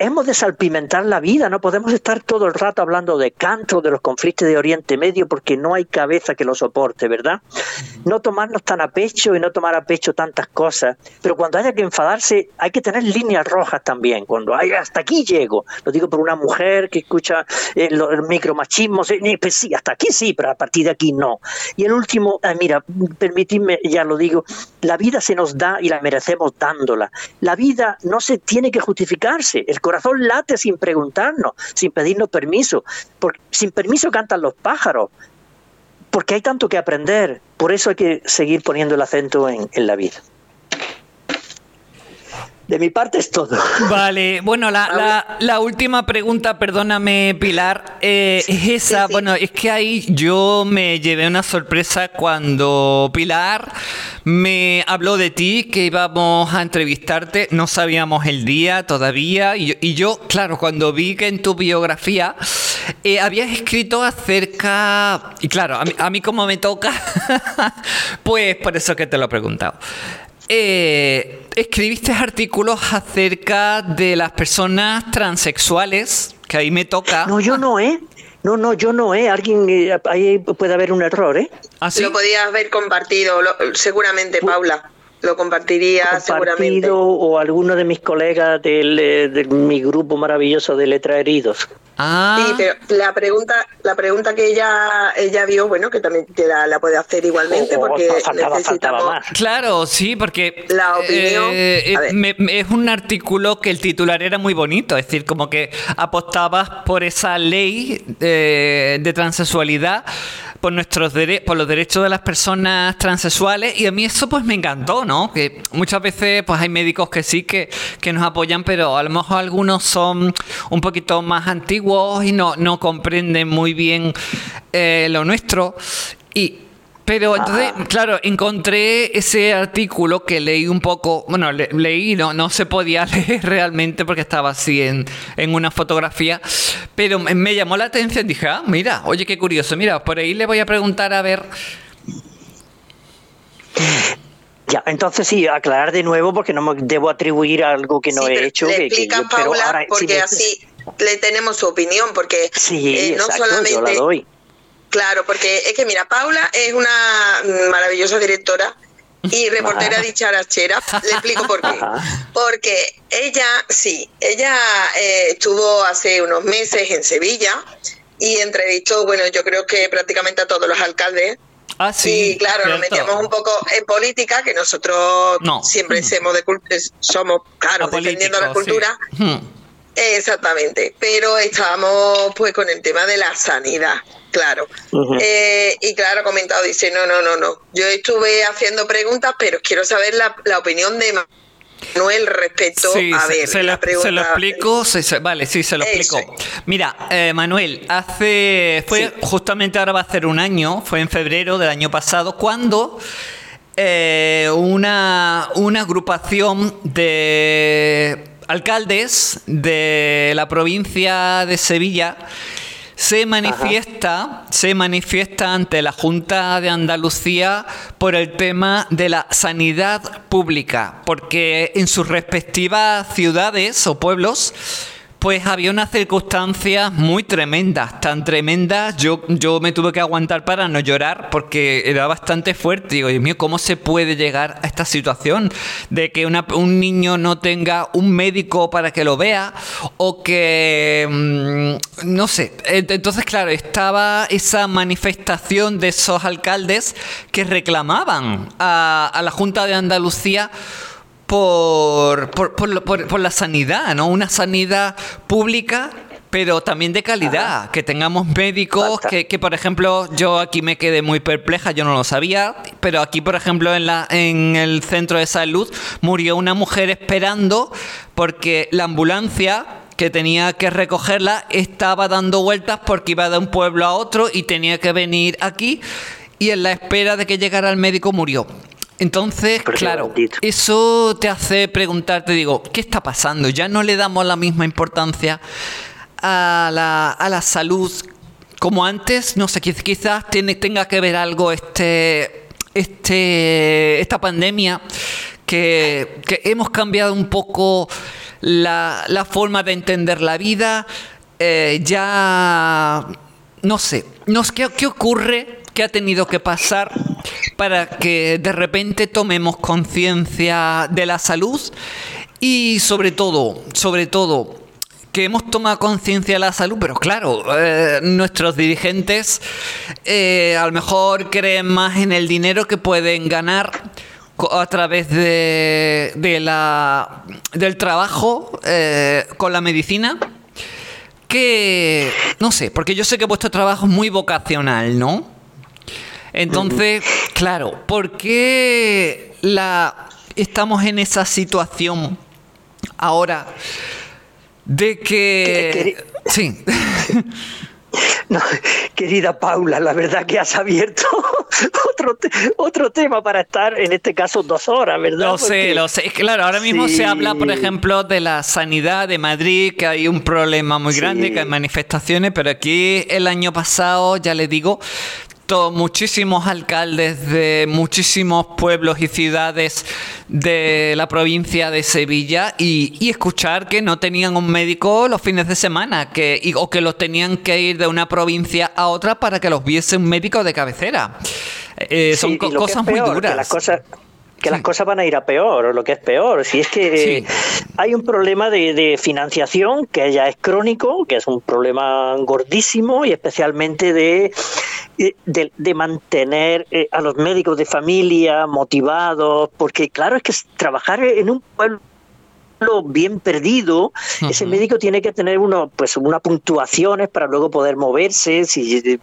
hemos de salpimentar la vida, no podemos estar todo el rato hablando de canto, de los conflictos de Oriente Medio, porque no hay cabeza que lo soporte, ¿verdad? No tomarnos tan a pecho y no tomar a pecho tantas cosas, pero cuando haya que enfadarse hay que tener líneas rojas también, cuando hay hasta aquí llego, lo digo por una mujer que escucha eh, el, micromachismo, pues sí, hasta aquí sí, pero a partir de aquí no. Y el último, ah, mira, permitidme, ya lo digo, la vida se nos da y la merecemos dándola. La vida no se tiene que justificarse, el corazón late sin preguntarnos, sin pedirnos permiso. Porque sin permiso cantan los pájaros. Porque hay tanto que aprender. Por eso hay que seguir poniendo el acento en, la vida. De mi parte es todo. Vale, bueno, la, la, última pregunta, perdóname Pilar, eh, es esa, bueno, es que ahí yo me llevé una sorpresa cuando Pilar me habló de ti, que íbamos a entrevistarte, no sabíamos el día todavía, y yo, claro, cuando vi que en tu biografía eh, habías escrito acerca, y claro, a mí, a mí como me toca, pues por eso que te lo he preguntado. Eh, escribiste artículos acerca de las personas transexuales, que ahí me toca. No, yo no, ¿eh? No, no, yo no, ¿eh? Alguien, eh, ahí puede haber un error, ¿eh? ¿Ah, Lo podías haber compartido, seguramente, Paula lo compartiría seguramente. O alguno de mis colegas del, eh, de mi grupo maravilloso de Letra Heridos. Ah. Sí, pero la pregunta, la pregunta que ella, ella vio, bueno, que también la, puede hacer igualmente, porque necesitamos. Claro, sí, porque. La opinión. Eh, eh, es un artículo que el titular era muy bonito, es decir, como que apostabas por esa ley de transexualidad por nuestros por los derechos de las personas transexuales y a mí eso pues me encantó, ¿no? Que muchas veces pues hay médicos que sí que, nos apoyan, pero a lo mejor algunos son un poquito más antiguos y no, no comprenden muy bien eh, lo nuestro. Y Pero entonces, claro, encontré ese artículo que leí un poco, bueno, leí, no, no se podía leer realmente porque estaba así en, en una fotografía, pero me llamó la atención, dije, ah, mira, oye, qué curioso, mira, por ahí le voy a preguntar a ver ya, entonces sí, aclarar de nuevo porque no me debo atribuir algo que no he hecho. Le explica Paula porque así le tenemos su opinión, porque sí, eh, no solamente... Yo la doy. Claro, porque es que mira, Paula es una maravillosa directora y reportera dicharachera. Le explico por qué. Porque ella, sí, ella eh, estuvo hace unos meses en Sevilla y entrevistó, bueno, yo creo que prácticamente a todos los alcaldes Ah, sí. Y claro, nos metemos un poco en política, que nosotros siempre somos, de, somos, claro, defendiendo la cultura. Hmm. Exactamente, pero estábamos pues con el tema de la sanidad, claro. Eh, y claro, ha comentado, dice, no, no, no, no. Yo estuve haciendo preguntas, pero quiero saber la, la opinión de Manuel respecto a ver se, lo, se lo explico vale sí se lo explico mira eh, Manuel hace fue justamente ahora va a ser un año fue en febrero del año pasado cuando eh, una, una agrupación de alcaldes de la provincia de Sevilla se manifiesta, se manifiesta ante la Junta de Andalucía por el tema de la sanidad pública, porque en sus respectivas ciudades o pueblos pues había unas circunstancias muy tremendas, tan tremendas, yo, yo me tuve que aguantar para no llorar porque era bastante fuerte. Digo, Dios mío, ¿cómo se puede llegar a esta situación de que un niño no tenga un médico para que lo vea o que, mm, no sé, entonces claro, estaba esa manifestación de esos alcaldes que reclamaban a, a la Junta de Andalucía por, por, la sanidad, ¿no? Una sanidad pública pero también de calidad, que tengamos médicos, que, que, por ejemplo yo aquí me quedé muy perpleja, yo no lo sabía, pero aquí por ejemplo en, la, en el centro de salud murió una mujer esperando porque la ambulancia que tenía que recogerla estaba dando vueltas porque iba de un pueblo a otro y tenía que venir aquí y en la espera de que llegara el médico murió. Entonces, claro, eso te hace preguntarte, digo, ¿qué está pasando? Ya no le damos la misma importancia a la, a la salud como antes. No sé, quizás tiene, tenga que ver algo este, este, esta pandemia, que, hemos cambiado un poco la, la forma de entender la vida. Eh, ya, no sé, no, ¿qué, ¿qué ocurre? ¿Qué ha tenido que pasar para que de repente tomemos conciencia de la salud y sobre todo, sobre todo, que hemos tomado conciencia de la salud, pero claro, eh, nuestros dirigentes eh, a lo mejor creen más en el dinero que pueden ganar a través de la, del trabajo eh, con la medicina que, no sé, porque yo sé que vuestro trabajo es muy vocacional, ¿no? Entonces, claro, ¿por qué la, estamos en esa situación ahora de que... Sí. No, querida Paula, la verdad que has abierto otro, otro tema para estar, en este caso, dos horas, ¿verdad? Lo sé, lo sé. Claro, ahora mismo se habla, por ejemplo, de la sanidad de Madrid, que hay un problema muy grande, que hay manifestaciones, pero aquí el año pasado, ya le digo, muchísimos alcaldes de muchísimos pueblos y ciudades de la provincia de Sevilla y, escuchar que no tenían un médico los fines de semana que, o que los tenían que ir de una provincia a otra para que los viese un médico de cabecera. Eh, son cosas muy duras. las cosas que las cosas van a ir a peor, o lo que es peor. Si es que hay un problema de, financiación que ya es crónico, que es un problema gordísimo, y especialmente de, de, mantener eh, a los médicos de familia motivados, porque claro, es que trabajar en un pueblo bien perdido, ese médico tiene que tener uno, pues unas puntuaciones para luego poder moverse. Si,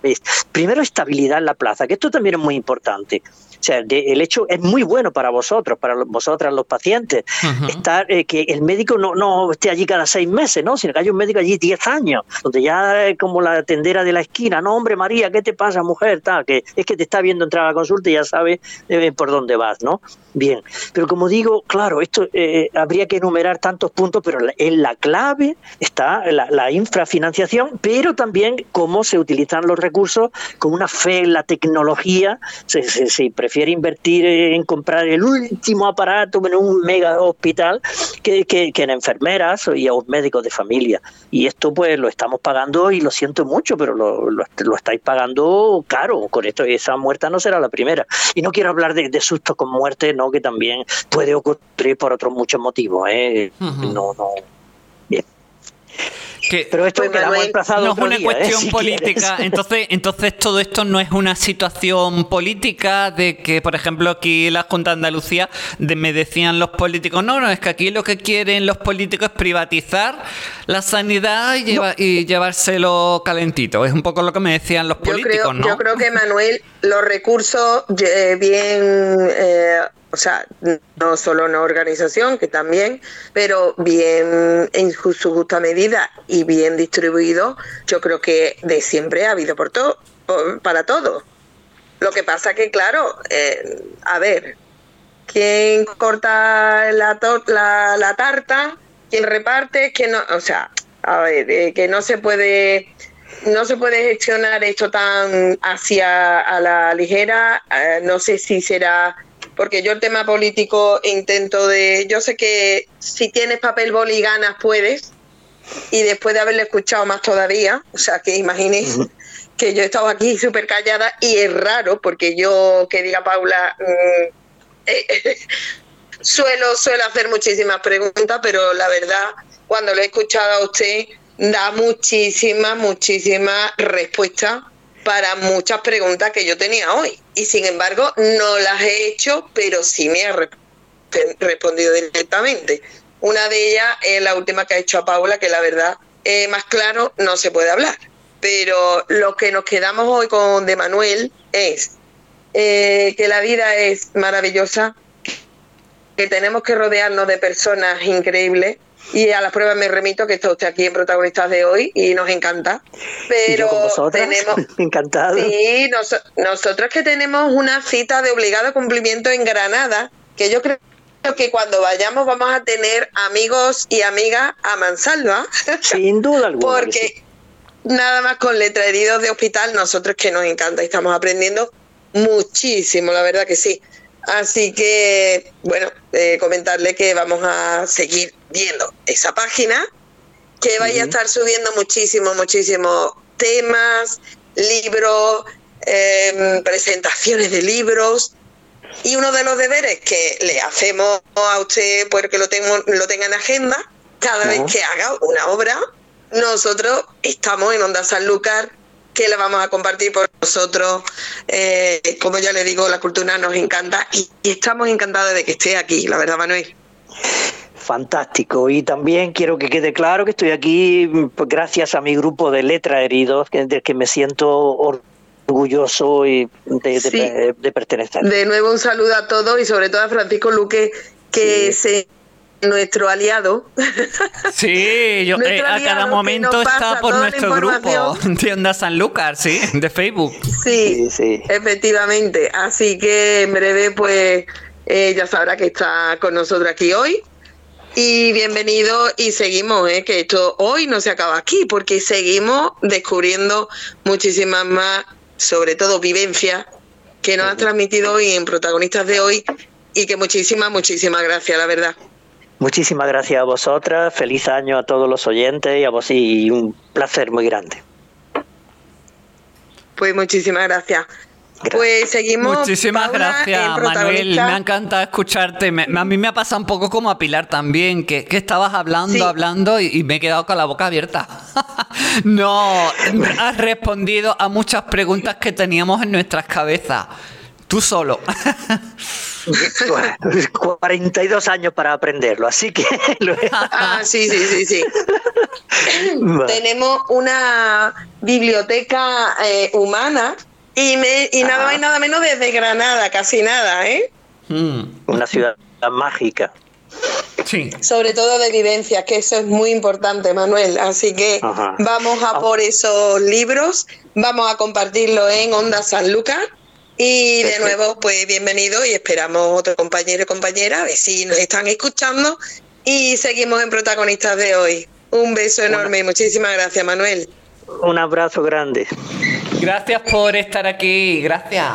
primero estabilidad en la plaza, que esto también es muy importante. O sea, el hecho es muy bueno para vosotros, para vosotras los pacientes, estar eh, que el médico no, no esté allí cada seis meses, ¿no? Sino que hay un médico allí diez años, donde ya es como la tendera de la esquina, no, hombre, María, ¿qué te pasa, mujer? Tal, que es que te está viendo entrar a la consulta y ya sabe eh, por dónde vas, ¿no? Bien, pero como digo, claro, esto eh, habría que enumerar tantos puntos, pero en la clave está la, infrafinanciación, pero también cómo se utilizan los recursos con una fe en la tecnología. Se, se, prefiere invertir en comprar el último aparato en un mega hospital que, que, en enfermeras y a un médicos de familia. Y esto pues lo estamos pagando y lo siento mucho, pero lo, lo, estáis pagando caro. Con esto esa muerta no será la primera. Y no quiero hablar de, de sustos con muerte, no que también puede ocurrir por otros muchos motivos. ¿eh? No, no. Bien. Pero esto no es una ¿eh? cuestión política. Entonces, entonces todo esto no es una situación política de que, por ejemplo, aquí la Junta de Andalucía de, me decían los políticos, no, no, es que aquí lo que quieren los políticos es privatizar la sanidad y, y llevárselo calentito. Es un poco lo que me decían los políticos, yo creo, ¿no? Yo creo que Manuel, los recursos eh, bien eh, o sea, no solo una organización, que también, pero bien en su justa medida y bien distribuido, yo creo que de siempre ha habido por todo, para todo. Lo que pasa que, claro, eh, a ver, ¿quién corta la, la, la, tarta? ¿Quién reparte? ¿Quién no? O sea, a ver, eh, que no se puede no se puede gestionar esto tan hacia a la ligera. Eh, no sé si será porque yo el tema político intento de, yo sé que si tienes papel boli y ganas puedes, y después de haberle escuchado más todavía, o sea que imaginéis que yo he estado aquí súper callada y es raro porque yo, que diga Paula, mm, eh, suelo, suelo hacer muchísimas preguntas, pero la verdad, cuando lo he escuchado a usted, da muchísimas, muchísimas respuestas para muchas preguntas que yo tenía hoy. Y sin embargo, no las he hecho, pero sí me ha respondido directamente. Una de ellas es la última que ha hecho a Paula, que la verdad, eh, más claro, no se puede hablar. Pero lo que nos quedamos hoy con de Manuel es eh, que la vida es maravillosa, que tenemos que rodearnos de personas increíbles y a las pruebas me remito que está usted aquí en Protagonistas de hoy y nos encanta. Pero tenemos. Encantado. Sí, nosotros que tenemos una cita de obligado cumplimiento en Granada, que yo creo que cuando vayamos vamos a tener amigos y amigas a mansalva. Sin duda alguna. Porque nada más con letra heridos de hospital, nosotros que nos encanta y estamos aprendiendo muchísimo, la verdad que sí. Así que, bueno, eh, comentarle que vamos a seguir viendo esa página, que vaya a estar subiendo muchísimo, muchísimos temas, libros, em, presentaciones de libros. Y uno de los deberes que le hacemos a usted, porque lo, tengo, lo tenga en agenda, cada vez que haga una obra, nosotros estamos en Onda Sanlúcar que la vamos a compartir por nosotros. Eh, como ya le digo, la cultura nos encanta y, estamos encantados de que esté aquí, la verdad, Manuel. Fantástico. Y también quiero que quede claro que estoy aquí pues, gracias a mi grupo de letra heridos, del que me siento orgulloso y de, pertenecer. De nuevo un saludo a todos y sobre todo a Francisco Luque, que se nuestro aliado. Sí, yo, eh, a cada momento está por nuestro grupo de Onda Sanlúcar, sí, de Facebook. Sí, sí, efectivamente. Así que en breve, pues eh, ya sabrá que está con nosotros aquí hoy. Y bienvenido y seguimos, eh, que esto hoy no se acaba aquí, porque seguimos descubriendo muchísimas más, sobre todo vivencias, que nos ha transmitido hoy en protagonistas de hoy y que muchísimas, muchísimas gracias, la verdad. Muchísimas gracias a vosotras, feliz año a todos los oyentes y a vos y un placer muy grande. Pues muchísimas gracias. Pues seguimos. Muchísimas gracias, Manuel. Me ha encantado escucharte. a mí me ha pasado un poco como a Pilar también, que, estabas hablando, hablando y, me he quedado con la boca abierta. no, has respondido a muchas preguntas que teníamos en nuestras cabezas. Tú solo. 42 años para aprenderlo, así que... ah, sí, sí, sí, sí. Tenemos una biblioteca eh, humana Y, me, y nada más y nada menos desde Granada, casi nada, ¿eh? Mm. Una ciudad mágica. Sí. Sobre todo de vivencias, que eso es muy importante, Manuel. Así que vamos a ah. por esos libros, vamos a compartirlo en Onda San Lucas. Y de nuevo, pues bienvenido y esperamos otro compañero y compañera, a ver si nos están escuchando. Y seguimos en protagonistas de hoy. Un beso enorme y muchísimas gracias, Manuel. Un abrazo grande. Gracias por estar aquí, gracias.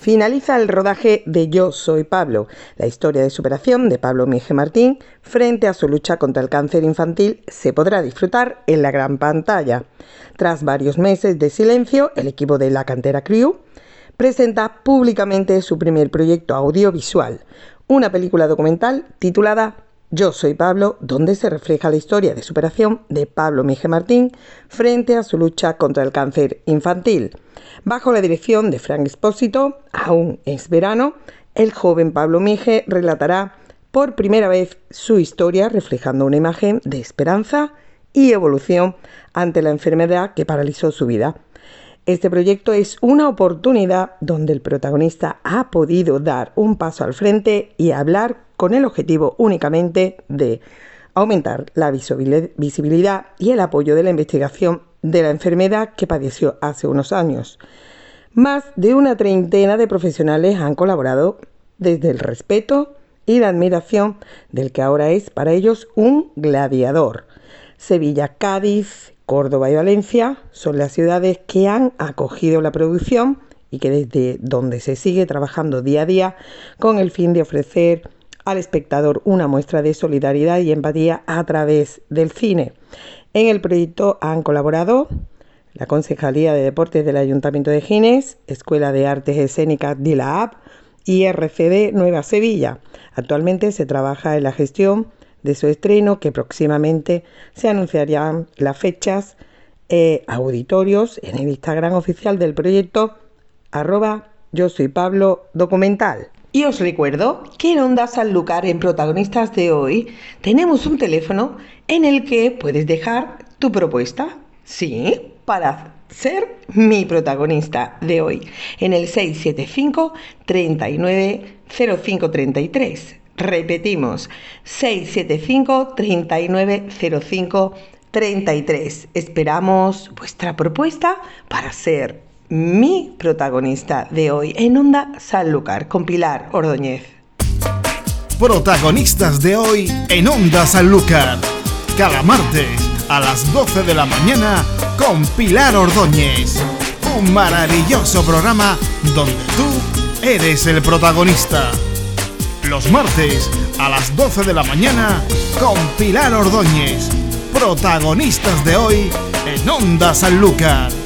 Finaliza el rodaje de Yo Soy Pablo, la historia de superación de Pablo Mije Martín frente a su lucha contra el cáncer infantil se podrá disfrutar en la gran pantalla. Tras varios meses de silencio, el equipo de La Cantera Crew presenta públicamente su primer proyecto audiovisual, una película documental titulada yo soy Pablo, donde se refleja la historia de superación de Pablo Mije Martín frente a su lucha contra el cáncer infantil. Bajo la dirección de Frank Espósito, aún es verano, el joven Pablo Mije relatará por primera vez su historia reflejando una imagen de esperanza y evolución ante la enfermedad que paralizó su vida. Este proyecto es una oportunidad donde el protagonista ha podido dar un paso al frente y hablar con el objetivo únicamente de aumentar la visibilidad y el apoyo de la investigación de la enfermedad que padeció hace unos años. Más de una treintena de profesionales han colaborado desde el respeto y la admiración del que ahora es para ellos un gladiador. Sevilla, Cádiz, Córdoba y Valencia son las ciudades que han acogido la producción y que desde donde se sigue trabajando día a día con el fin de ofrecer al espectador una muestra de solidaridad y empatía a través del cine. En el proyecto han colaborado la Concejalía de Deportes del Ayuntamiento de Gines, Escuela de Artes Escénicas de la AP y RCD Nueva Sevilla. Actualmente se trabaja en la gestión de su estreno que próximamente se anunciarían las fechas eh, auditorios en el Instagram oficial del proyecto arroba yo soy Pablo documental. Y os recuerdo que en Onda Sanlúcar, en protagonistas de hoy, tenemos un teléfono en el que puedes dejar tu propuesta. Sí, para ser mi protagonista de hoy. En el 675 390533. Repetimos, 675 390533. Esperamos vuestra propuesta para ser mi protagonista de hoy en Onda Sanlúcar con Pilar Ordóñez. Protagonistas de hoy en Onda Sanlúcar. Cada martes a las 12 de la mañana con Pilar Ordóñez. Un maravilloso programa donde tú eres el protagonista. Los martes a las 12 de la mañana con Pilar Ordóñez. Protagonistas de hoy en Onda Sanlúcar.